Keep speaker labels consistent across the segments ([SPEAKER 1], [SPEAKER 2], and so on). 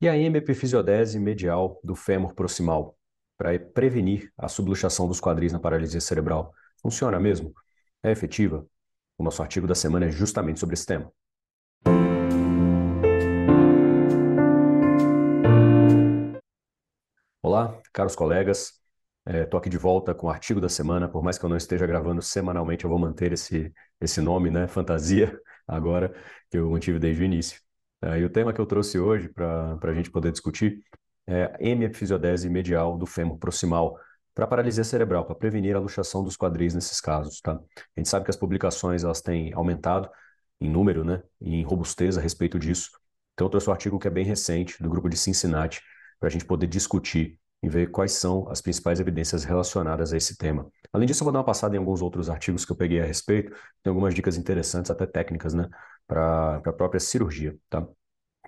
[SPEAKER 1] E a hemiepifisiodese medial do fêmur proximal, para prevenir a subluxação dos quadris na paralisia cerebral, funciona mesmo? É efetiva? O nosso artigo da semana é justamente sobre esse tema. Olá, caros colegas. Estou é, aqui de volta com o artigo da semana. Por mais que eu não esteja gravando semanalmente, eu vou manter esse, esse nome, né? Fantasia, agora, que eu mantive desde o início. É, e o tema que eu trouxe hoje para a gente poder discutir é hemiepifisiodese medial do fêmur proximal para paralisia cerebral, para prevenir a luxação dos quadris nesses casos, tá? A gente sabe que as publicações elas têm aumentado em número, né, e em robustez a respeito disso. Então eu trouxe um artigo que é bem recente do grupo de Cincinnati para a gente poder discutir e ver quais são as principais evidências relacionadas a esse tema. Além disso, eu vou dar uma passada em alguns outros artigos que eu peguei a respeito, tem algumas dicas interessantes, até técnicas, né, para a própria cirurgia, tá?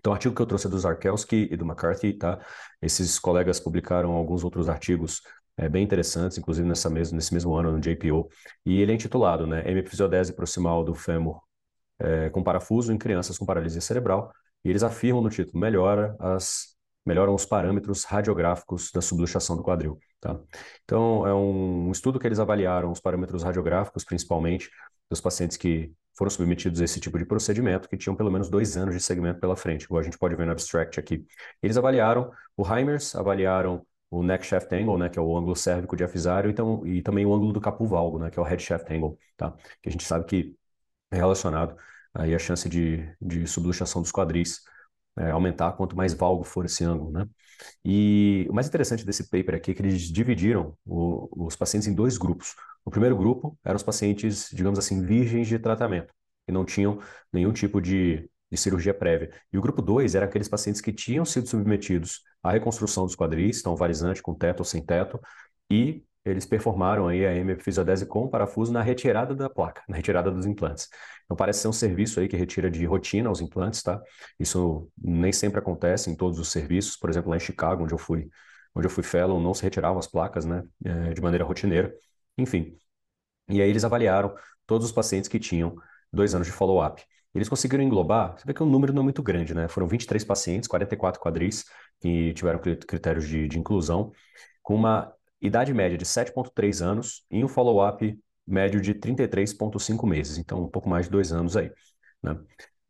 [SPEAKER 1] Então, o artigo que eu trouxe é do Zarkowski e do McCarthy, tá? Esses colegas publicaram alguns outros artigos é, bem interessantes, inclusive nessa mesmo, nesse mesmo ano, no JPO, e ele é intitulado, né, Hemifisiodese proximal do fêmur é, com parafuso em crianças com paralisia cerebral, e eles afirmam no título, melhora as melhoram os parâmetros radiográficos da subluxação do quadril. Tá? Então, é um estudo que eles avaliaram os parâmetros radiográficos, principalmente, dos pacientes que foram submetidos a esse tipo de procedimento, que tinham pelo menos dois anos de segmento pela frente, igual a gente pode ver no abstract aqui. Eles avaliaram o Heimers, avaliaram o neck shaft angle, né, que é o ângulo cérvico diafisário, então, e também o ângulo do capu valgo, né, que é o head shaft angle, tá? Que a gente sabe que é relacionado aí a chance de, de subluxação dos quadris é, aumentar quanto mais valgo for esse ângulo, né? E o mais interessante desse paper aqui é que eles dividiram o, os pacientes em dois grupos. O primeiro grupo eram os pacientes, digamos assim, virgens de tratamento, que não tinham nenhum tipo de, de cirurgia prévia. E o grupo 2 era aqueles pacientes que tinham sido submetidos à reconstrução dos quadris, estão varizante, com teto ou sem teto, e eles performaram aí a hemifisiodese com parafuso na retirada da placa, na retirada dos implantes. Então parece ser um serviço aí que retira de rotina os implantes, tá? Isso nem sempre acontece em todos os serviços. Por exemplo, lá em Chicago, onde eu fui, onde eu fui fellow, não se retiravam as placas, né, é, de maneira rotineira. Enfim. E aí eles avaliaram todos os pacientes que tinham dois anos de follow-up. Eles conseguiram englobar, você vê que o número não é muito grande, né? Foram 23 pacientes, 44 quadris que tiveram critérios de, de inclusão, com uma idade média de 7,3 anos e um follow-up médio de 33,5 meses, então um pouco mais de dois anos aí. Né?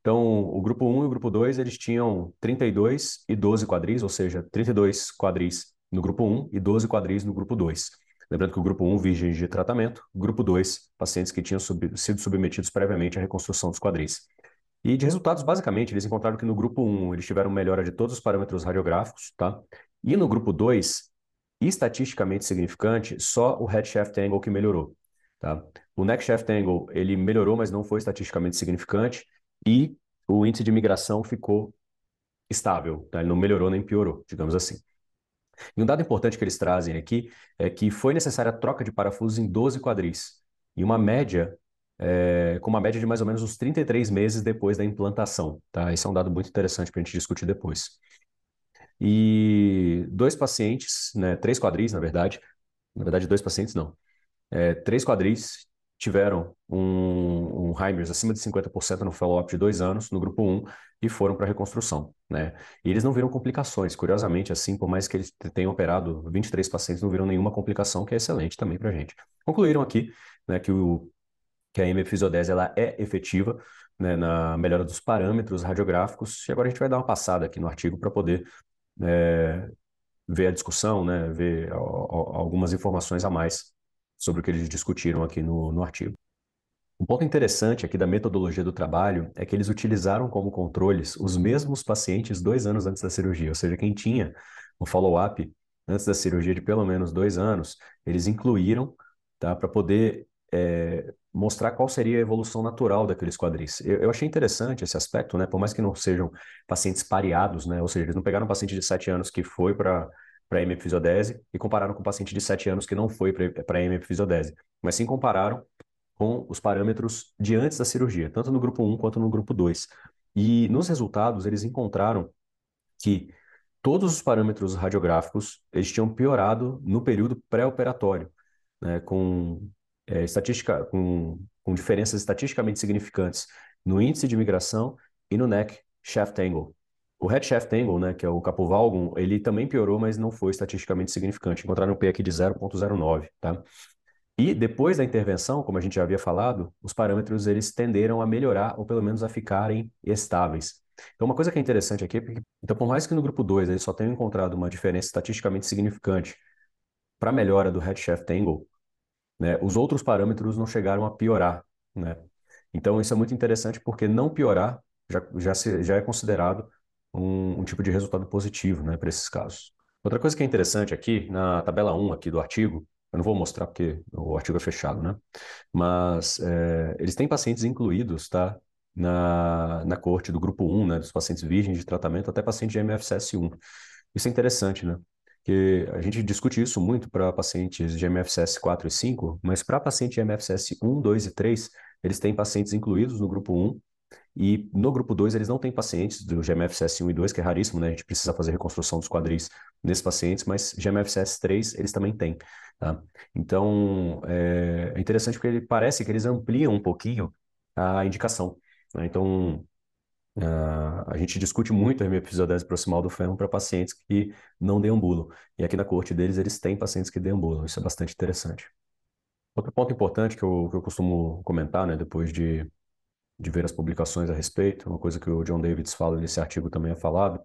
[SPEAKER 1] Então, o grupo 1 e o grupo 2, eles tinham 32 e 12 quadris, ou seja, 32 quadris no grupo 1 e 12 quadris no grupo 2. Lembrando que o grupo 1, virgens de tratamento, grupo 2, pacientes que tinham sub sido submetidos previamente à reconstrução dos quadris. E de resultados, basicamente, eles encontraram que no grupo 1 eles tiveram melhora de todos os parâmetros radiográficos, tá? E no grupo 2, estatisticamente significante, só o head shaft angle que melhorou. Tá? O neck shaft angle ele melhorou, mas não foi estatisticamente significante, e o índice de migração ficou estável, tá? ele não melhorou nem piorou, digamos assim. E um dado importante que eles trazem aqui é que foi necessária a troca de parafusos em 12 quadris, e uma média, é, com uma média de mais ou menos uns 33 meses depois da implantação. Tá? Esse é um dado muito interessante para a gente discutir depois. E dois pacientes, né, três quadris, na verdade, na verdade, dois pacientes não, é, três quadris tiveram um, um Heimers acima de 50% no follow-up de dois anos, no grupo 1, e foram para reconstrução. Né? E eles não viram complicações, curiosamente, assim, por mais que eles tenham operado 23 pacientes, não viram nenhuma complicação, que é excelente também para a gente. Concluíram aqui né, que, o, que a hemifisiodese ela é efetiva né, na melhora dos parâmetros radiográficos, e agora a gente vai dar uma passada aqui no artigo para poder é, ver a discussão, né, ver algumas informações a mais sobre o que eles discutiram aqui no, no artigo. Um ponto interessante aqui da metodologia do trabalho é que eles utilizaram como controles os mesmos pacientes dois anos antes da cirurgia, ou seja, quem tinha um follow-up antes da cirurgia de pelo menos dois anos, eles incluíram tá, para poder é, mostrar qual seria a evolução natural daqueles quadris. Eu, eu, achei interessante esse aspecto, né? Por mais que não sejam pacientes pareados, né? Ou seja, eles não pegaram um paciente de 7 anos que foi para para hemifisiodese e compararam com um paciente de 7 anos que não foi para hemifisiodese, mas sim compararam com os parâmetros de antes da cirurgia, tanto no grupo 1 quanto no grupo 2. E nos resultados eles encontraram que todos os parâmetros radiográficos eles tinham piorado no período pré-operatório, né, com é, estatística, com, com diferenças estatisticamente significantes no índice de migração e no neck shaft angle. O Redshaft Angle, né, que é o capovalgum, ele também piorou, mas não foi estatisticamente significante. Encontraram um P aqui de 0.09, tá? E depois da intervenção, como a gente já havia falado, os parâmetros eles tenderam a melhorar ou pelo menos a ficarem estáveis. Então, uma coisa que é interessante aqui, é porque, então, por mais que no grupo 2 eles só tenham encontrado uma diferença estatisticamente significante para a melhora do Redshaft Angle, né, os outros parâmetros não chegaram a piorar, né? Então, isso é muito interessante porque não piorar já, já, se, já é considerado um, um tipo de resultado positivo, né, para esses casos. Outra coisa que é interessante aqui, na tabela 1 aqui do artigo, eu não vou mostrar porque o artigo é fechado, né? Mas é, eles têm pacientes incluídos, tá? Na, na corte do grupo 1, né? Dos pacientes virgens de tratamento até paciente de MFCS1. Isso é interessante, né? Que a gente discute isso muito para pacientes de MFCS 4 e 5, mas para paciente de MFCS 1, 2 e 3, eles têm pacientes incluídos no grupo 1 e no grupo 2, eles não têm pacientes do GMFCS 1 e 2, que é raríssimo, né? A gente precisa fazer reconstrução dos quadris nesses pacientes, mas GMFCS 3 eles também têm. Tá? Então, é, é interessante porque ele parece que eles ampliam um pouquinho a indicação. Né? Então, Uh, a gente discute muito a hemiepifisiodese proximal do fêmur para pacientes que não deambulam. E aqui na corte deles, eles têm pacientes que deambulam. Isso é bastante interessante. Outro ponto importante que eu, que eu costumo comentar, né, depois de de ver as publicações a respeito, uma coisa que o John Davids fala nesse artigo também é falado,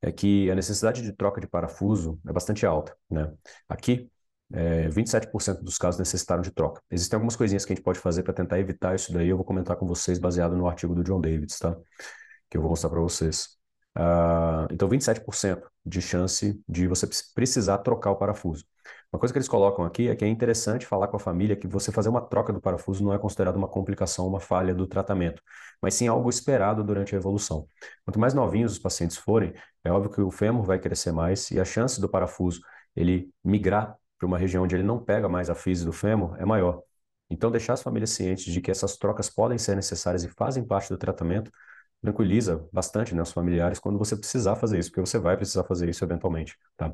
[SPEAKER 1] é que a necessidade de troca de parafuso é bastante alta. Né? Aqui, é, 27% dos casos necessitaram de troca. Existem algumas coisinhas que a gente pode fazer para tentar evitar isso daí, eu vou comentar com vocês baseado no artigo do John Davids, tá? que eu vou mostrar para vocês. Uh, então, 27% de chance de você precisar trocar o parafuso. Uma coisa que eles colocam aqui é que é interessante falar com a família que você fazer uma troca do parafuso não é considerado uma complicação, uma falha do tratamento, mas sim algo esperado durante a evolução. Quanto mais novinhos os pacientes forem, é óbvio que o fêmur vai crescer mais e a chance do parafuso ele migrar para uma região onde ele não pega mais a fise do fêmur é maior. Então, deixar as famílias cientes de que essas trocas podem ser necessárias e fazem parte do tratamento tranquiliza bastante né, os familiares quando você precisar fazer isso, porque você vai precisar fazer isso eventualmente, tá?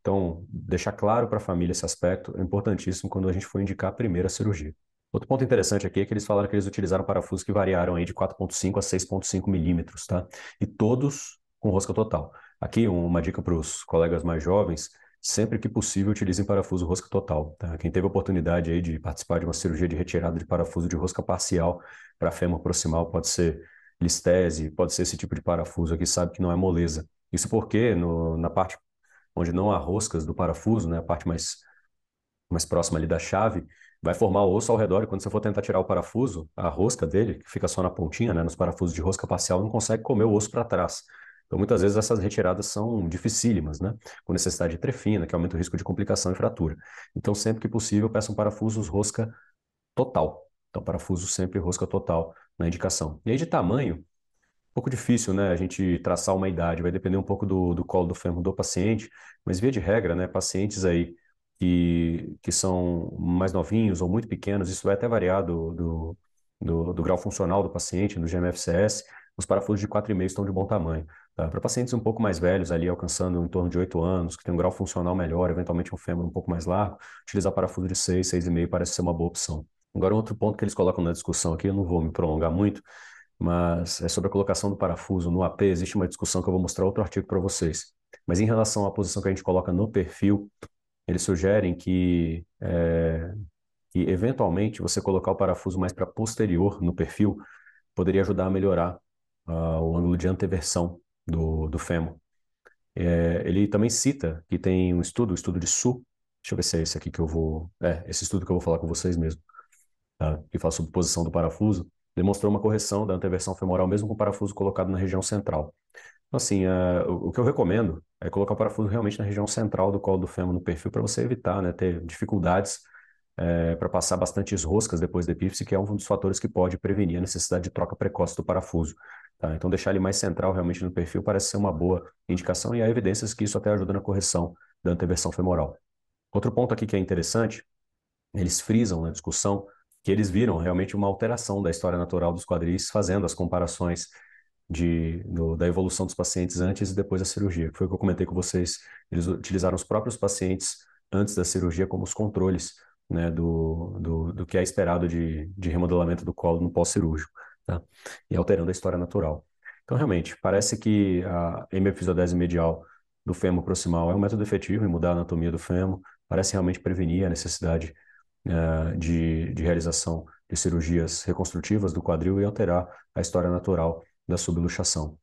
[SPEAKER 1] Então, deixar claro para a família esse aspecto é importantíssimo quando a gente for indicar a primeira cirurgia. Outro ponto interessante aqui é que eles falaram que eles utilizaram parafusos que variaram aí de 4.5 a 6.5 milímetros, tá? E todos com rosca total. Aqui uma dica para os colegas mais jovens, sempre que possível utilizem parafuso rosca total. Tá? Quem teve a oportunidade aí de participar de uma cirurgia de retirada de parafuso de rosca parcial para fêmur proximal, pode ser listese, pode ser esse tipo de parafuso aqui, sabe que não é moleza. Isso porque no, na parte onde não há roscas do parafuso, né, a parte mais, mais próxima ali da chave, vai formar o osso ao redor e quando você for tentar tirar o parafuso, a rosca dele, que fica só na pontinha, né, nos parafusos de rosca parcial, não consegue comer o osso para trás. Então, muitas vezes essas retiradas são dificílimas, né? Com necessidade de trefina, que aumenta o risco de complicação e fratura. Então, sempre que possível, peçam parafusos rosca total. Então, parafuso sempre rosca total na indicação. E aí de tamanho, um pouco difícil, né, a gente traçar uma idade, vai depender um pouco do, do colo do fêmur do paciente, mas via de regra, né, pacientes aí que, que são mais novinhos ou muito pequenos, isso vai até variar do, do, do, do grau funcional do paciente, no GMFCS, os parafusos de 4,5 estão de bom tamanho. Tá? Para pacientes um pouco mais velhos, ali alcançando em torno de 8 anos, que tem um grau funcional melhor, eventualmente um fêmur um pouco mais largo, utilizar parafuso de 6, 6,5 parece ser uma boa opção. Agora, um outro ponto que eles colocam na discussão aqui, eu não vou me prolongar muito, mas é sobre a colocação do parafuso no AP. Existe uma discussão que eu vou mostrar outro artigo para vocês. Mas em relação à posição que a gente coloca no perfil, eles sugerem que, é, que eventualmente você colocar o parafuso mais para posterior no perfil poderia ajudar a melhorar uh, o ângulo de anteversão do, do fêmur. É, ele também cita que tem um estudo, o estudo de Su, deixa eu ver se é esse aqui que eu vou, é, esse estudo que eu vou falar com vocês mesmo, tá? que fala sobre posição do parafuso, demonstrou uma correção da anteversão femoral mesmo com o parafuso colocado na região central. Então, assim, uh, o, o, que eu recomendo é colocar o parafuso realmente na região central do colo do fêmur no perfil para você evitar né, ter dificuldades é, para passar bastantes roscas depois da epífise, que é um dos fatores que pode prevenir a necessidade de troca precoce do parafuso. Tá? Então, deixar ele mais central realmente no perfil parece ser uma boa indicação e há evidências que isso até ajuda na correção da anteversão femoral. Outro ponto aqui que é interessante, eles frisam na discussão que eles viram realmente uma alteração da história natural dos quadris, fazendo as comparações de, do, da evolução dos pacientes antes e depois da cirurgia, que foi o que eu comentei com vocês. Eles utilizaram os próprios pacientes antes da cirurgia como os controles né, do, do, do que é esperado de, de remodelamento do colo no pós-cirúrgico, tá? e alterando a história natural. Então, realmente, parece que a hemiepifisodese medial do fêmur proximal é um método efetivo em mudar a anatomia do fêmur, parece realmente prevenir a necessidade uh, de, de realização de cirurgias reconstrutivas do quadril e alterar a história natural da subluxação.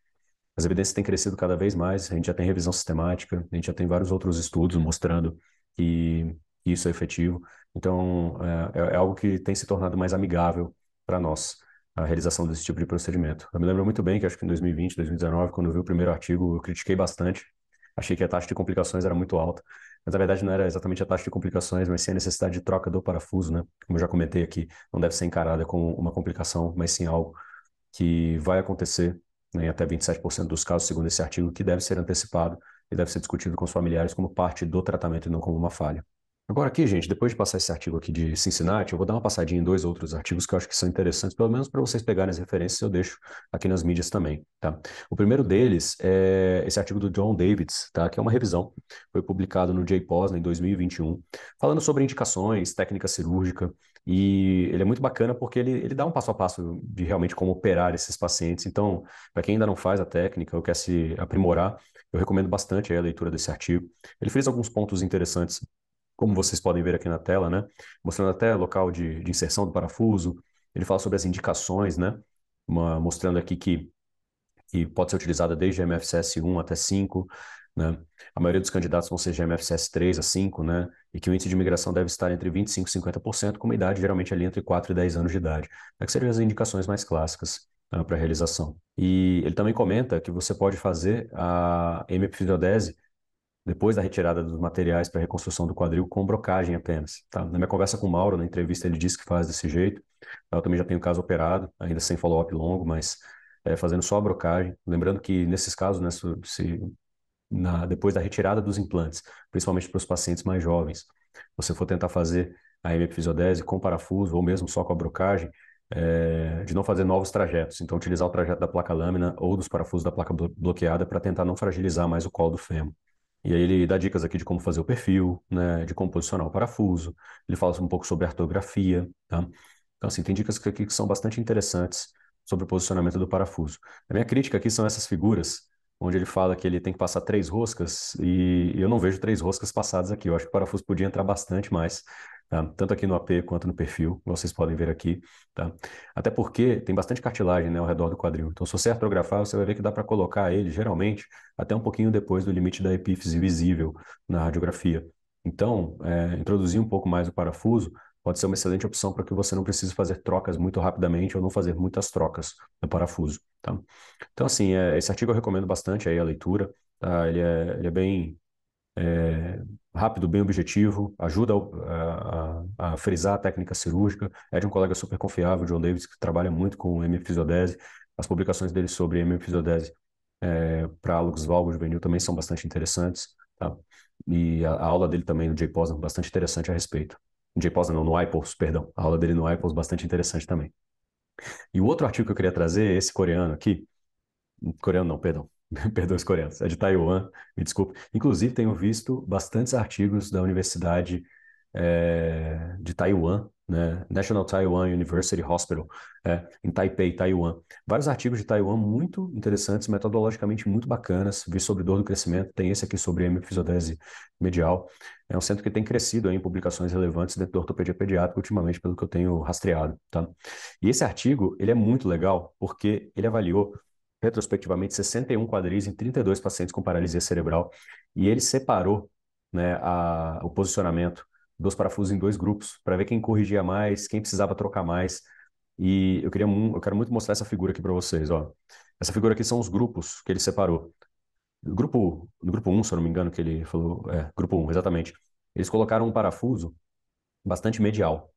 [SPEAKER 1] As evidências têm crescido cada vez mais, a gente já tem revisão sistemática, a gente já tem vários outros estudos mostrando que isso é efetivo. Então, é, é algo que tem se tornado mais amigável para nós, a realização desse tipo de procedimento. Eu me lembro muito bem que acho que em 2020, 2019, quando eu vi o primeiro artigo, eu critiquei bastante, achei que a taxa de complicações era muito alta, mas na verdade não era exatamente a taxa de complicações, mas sim a necessidade de troca do parafuso, né? Como eu já comentei aqui, não deve ser encarada como uma complicação, mas sim algo que vai acontecer né, em até 27% dos casos, segundo esse artigo, que deve ser antecipado e deve ser discutido com os familiares como parte do tratamento e não como uma falha. Agora aqui, gente, depois de passar esse artigo aqui de Cincinnati, eu vou dar uma passadinha em dois outros artigos que eu acho que são interessantes, pelo menos para vocês pegarem as referências, eu deixo aqui nas mídias também, tá? O primeiro deles é esse artigo do John Davids, tá? Que é uma revisão, foi publicado no JPOS em 2021, falando sobre indicações, técnica cirúrgica, e ele é muito bacana porque ele, ele dá um passo a passo de realmente como operar esses pacientes. Então, para quem ainda não faz a técnica ou quer se aprimorar, eu recomendo bastante a leitura desse artigo. Ele fez alguns pontos interessantes como vocês podem ver aqui na tela, né? Mostrando até local de, de inserção do parafuso. Ele fala sobre as indicações, né? Uma, mostrando aqui que, que pode ser utilizada desde MFCS 1 até 5, né? A maioria dos candidatos vão ser GMFCS 3 a 5, né? E que o índice de imigração deve estar entre 25% e 50%, com uma idade geralmente ali entre 4 e 10 anos de idade. É que seriam as indicações mais clássicas né, para realização. E ele também comenta que você pode fazer a hemipfidodese depois da retirada dos materiais para reconstrução do quadril com brocagem apenas. Tá? Na minha conversa com o Mauro, na entrevista, ele disse que faz desse jeito. Eu também já tenho caso operado, ainda sem follow-up longo, mas é, fazendo só a brocagem. Lembrando que nesses casos, né, se, na, depois da retirada dos implantes, principalmente para os pacientes mais jovens, você for tentar fazer a hemipfisiodese com parafuso ou mesmo só com a brocagem, é, de não fazer novos trajetos. Então, utilizar o trajeto da placa lâmina ou dos parafusos da placa bloqueada para tentar não fragilizar mais o colo do fêmur. E aí ele dá dicas aqui de como fazer o perfil, né, de como posicionar o parafuso. Ele fala um pouco sobre ortografia, tá? Então, assim, tem dicas aqui que são bastante interessantes sobre o posicionamento do parafuso. A minha crítica aqui são essas figuras, onde ele fala que ele tem que passar três roscas, e eu não vejo três roscas passadas aqui. Eu acho que o parafuso podia entrar bastante mais, tá? tanto aqui no AP quanto no perfil, vocês podem ver aqui. Tá? Até porque tem bastante cartilagem né, ao redor do quadril. Então, se você artrografar, você vai ver que dá para colocar ele, geralmente, até um pouquinho depois do limite da epífise visível na radiografia. Então, é, introduzir um pouco mais o parafuso pode ser uma excelente opção para que você não precise fazer trocas muito rapidamente ou não fazer muitas trocas no parafuso. Tá? Então, assim, é, esse artigo eu recomendo bastante aí a leitura. Tá? Ele, é, ele é bem é, rápido, bem objetivo, ajuda a, a, a, frisar a técnica cirúrgica. É de um colega super confiável, John Davis, que trabalha muito com hemifisiodese. As publicações dele sobre hemifisiodese é, para álogos valgo juvenil também são bastante interessantes. Tá? E a, a, aula dele também no JPOS é bastante interessante a respeito. No JPOS não, no IPOS, perdão. A aula dele no IPOS bastante interessante também. E o outro artigo que eu queria trazer é esse coreano aqui. Coreano não, perdão. Perdão os coreanos, é de Taiwan, me desculpe. Inclusive, tenho visto bastantes artigos da Universidade é, de Taiwan, né? National Taiwan University Hospital, é, em Taipei, Taiwan. Vários artigos de Taiwan muito interessantes, metodologicamente muito bacanas. Vi sobre dor do crescimento, tem esse aqui sobre hemifisodese medial. É um centro que tem crescido em publicações relevantes dentro da ortopedia pediátrica, ultimamente, pelo que eu tenho rastreado. Tá? E esse artigo, ele é muito legal, porque ele avaliou retrospectivamente 61 quadris em 32 pacientes com paralisia cerebral e ele separou né, a, o posicionamento dos parafusos em dois grupos para ver quem corrigia mais, quem precisava trocar mais. E eu queria eu quero muito mostrar essa figura aqui para vocês, ó. Essa figura aqui são os grupos que ele separou. No grupo, no grupo 1, se eu não me engano, que ele falou, é, grupo 1, exatamente. Eles colocaram um parafuso bastante medial.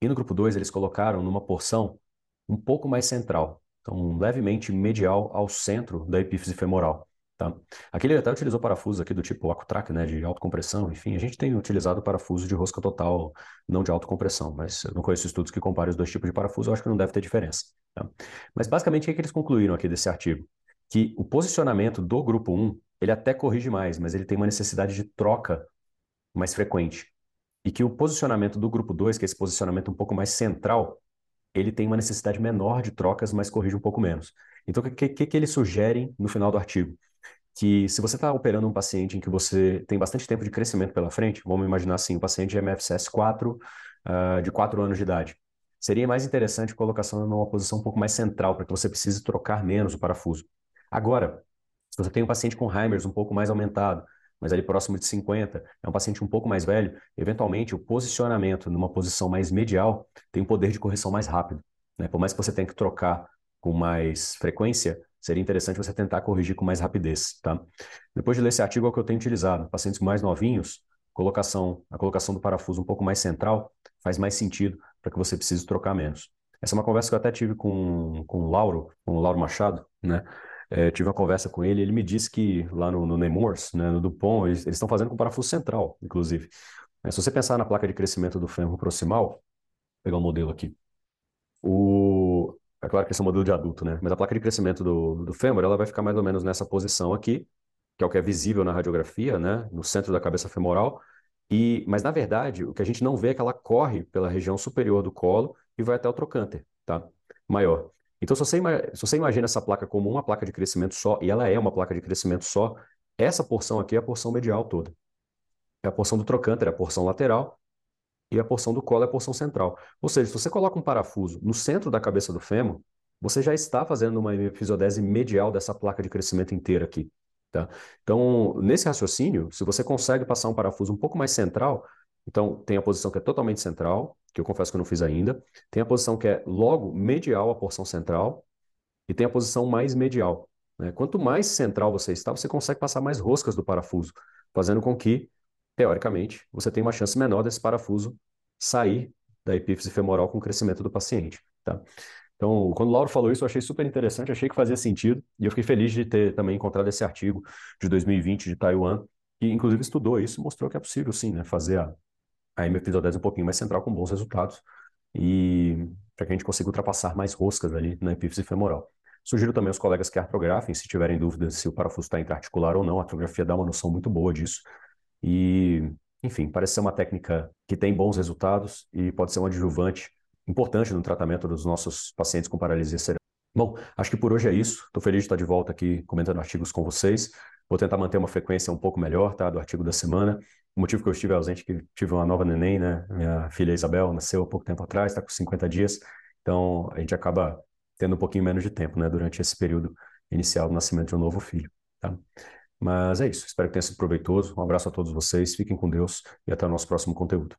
[SPEAKER 1] E no grupo 2, eles colocaram numa porção um pouco mais central. Então, levemente medial ao centro da epífise femoral. Tá? Aqui ele até utilizou parafusos aqui do tipo Acutrac, né, de autocompressão, enfim, a gente tem utilizado parafuso de rosca total, não de autocompressão, mas eu não conheço estudos que comparem os dois tipos de parafuso, eu acho que não deve ter diferença. Tá? Mas basicamente o que eles concluíram aqui desse artigo? Que o posicionamento do grupo 1, ele até corrige mais, mas ele tem uma necessidade de troca mais frequente. E que o posicionamento do grupo 2, que é esse posicionamento um pouco mais central, ele tem uma necessidade menor de trocas, mas corrige um pouco menos. Então, o que, que, que eles sugerem no final do artigo? Que se você está operando um paciente em que você tem bastante tempo de crescimento pela frente, vamos imaginar assim, um paciente de MFCS 4, uh, de 4 anos de idade, seria mais interessante a colocação numa posição um pouco mais central, para que você precise trocar menos o parafuso. Agora, se você tem um paciente com Heimers um pouco mais aumentado, mas ali próximo de 50, é um paciente um pouco mais velho, eventualmente o posicionamento numa posição mais medial tem um poder de correção mais rápido. Né? Por mais que você tenha que trocar com mais frequência, seria interessante você tentar corrigir com mais rapidez. Tá? Depois de ler esse artigo, é o que eu tenho utilizado. Pacientes mais novinhos, colocação, a colocação do parafuso um pouco mais central faz mais sentido para que você precise trocar menos. Essa é uma conversa que eu até tive com, com o Lauro, com o Lauro Machado, né? É, tive uma conversa com ele, ele me disse que lá no, no Nemours, né, no Dupont, eles, estão fazendo com parafuso central, inclusive. É, se você pensar na placa de crescimento do fêmur proximal, vou pegar um modelo aqui. O, é claro que esse é um modelo de adulto, né? Mas a placa de crescimento do, do fêmur, ela vai ficar mais ou menos nessa posição aqui, que é o que é visível na radiografia, né? No centro da cabeça femoral. E, mas, na verdade, o que a gente não vê é que ela corre pela região superior do colo e vai até o trocânter, tá? Maior. Então, se você, se você imagina essa placa como uma placa de crescimento só, e ela é uma placa de crescimento só, essa porção aqui é a porção medial toda. É a porção do trocânter, é a porção lateral, e a porção do colo é a porção central. Ou seja, se você coloca um parafuso no centro da cabeça do fêmur, você já está fazendo uma episodese medial dessa placa de crescimento inteira aqui. Tá? Então, nesse raciocínio, se você consegue passar um parafuso um pouco mais central, então tem a posição que é totalmente central, que eu confesso que eu não fiz ainda. Tem a posição que é logo medial à porção central e tem a posição mais medial. Né? Quanto mais central você está, você consegue passar mais roscas do parafuso, fazendo com que, teoricamente, você tenha uma chance menor desse parafuso sair da epífise femoral com o crescimento do paciente. Tá? Então, quando o Lauro falou isso, eu achei super interessante, achei que fazia sentido, e eu fiquei feliz de ter também encontrado esse artigo de 2020 de Taiwan, que inclusive estudou isso e mostrou que é possível sim, né, fazer a, a MF10 um pouquinho mais central com bons resultados e para que a gente consiga ultrapassar mais roscas ali na epífise femoral. Sugiro também aos colegas que artrografem, se tiverem dúvidas se o parafuso está intraarticular ou não, a artrografia dá uma noção muito boa disso. E, enfim, parece ser uma técnica que tem bons resultados e pode ser um adjuvante importante no tratamento dos nossos pacientes com paralisia cerebral. Bom, acho que por hoje é isso. Estou feliz de estar de volta aqui comentando artigos com vocês. Vou tentar manter uma frequência um pouco melhor, tá, do artigo da semana. O motivo que eu estive ausente é que tive uma nova neném, né? Minha filha Isabel nasceu há pouco tempo atrás, está com 50 dias. Então, a gente acaba tendo um pouquinho menos de tempo, né? Durante esse período inicial do nascimento de um novo filho, tá? Mas é isso. Espero que tenha sido proveitoso. Um abraço a todos vocês. Fiquem com Deus e até o nosso próximo conteúdo.